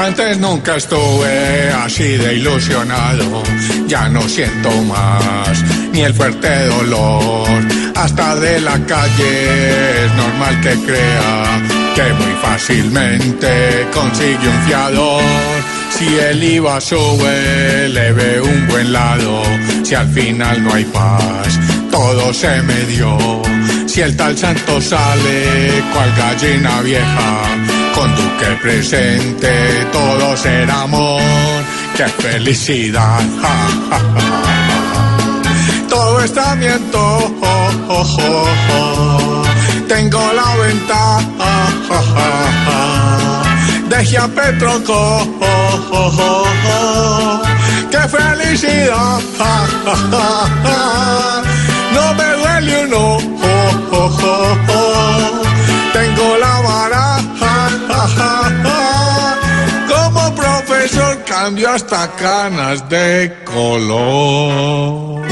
Antes nunca estuve así de ilusionado, ya no siento más ni el fuerte dolor. Hasta de la calle es normal que crea que muy fácilmente consigue un fiador. Si el IVA sube, le ve un buen lado. Si al final no hay paz, todo se me dio. Si el tal santo sale, cual gallina vieja, con Duque presente, todo será amor. ¡Qué felicidad! ja. Todo está miento, oh, oh, oh, tengo la ventaja. Deje a Petro, oh. ¡Qué felicidad! No me duele cambio hasta canas de color.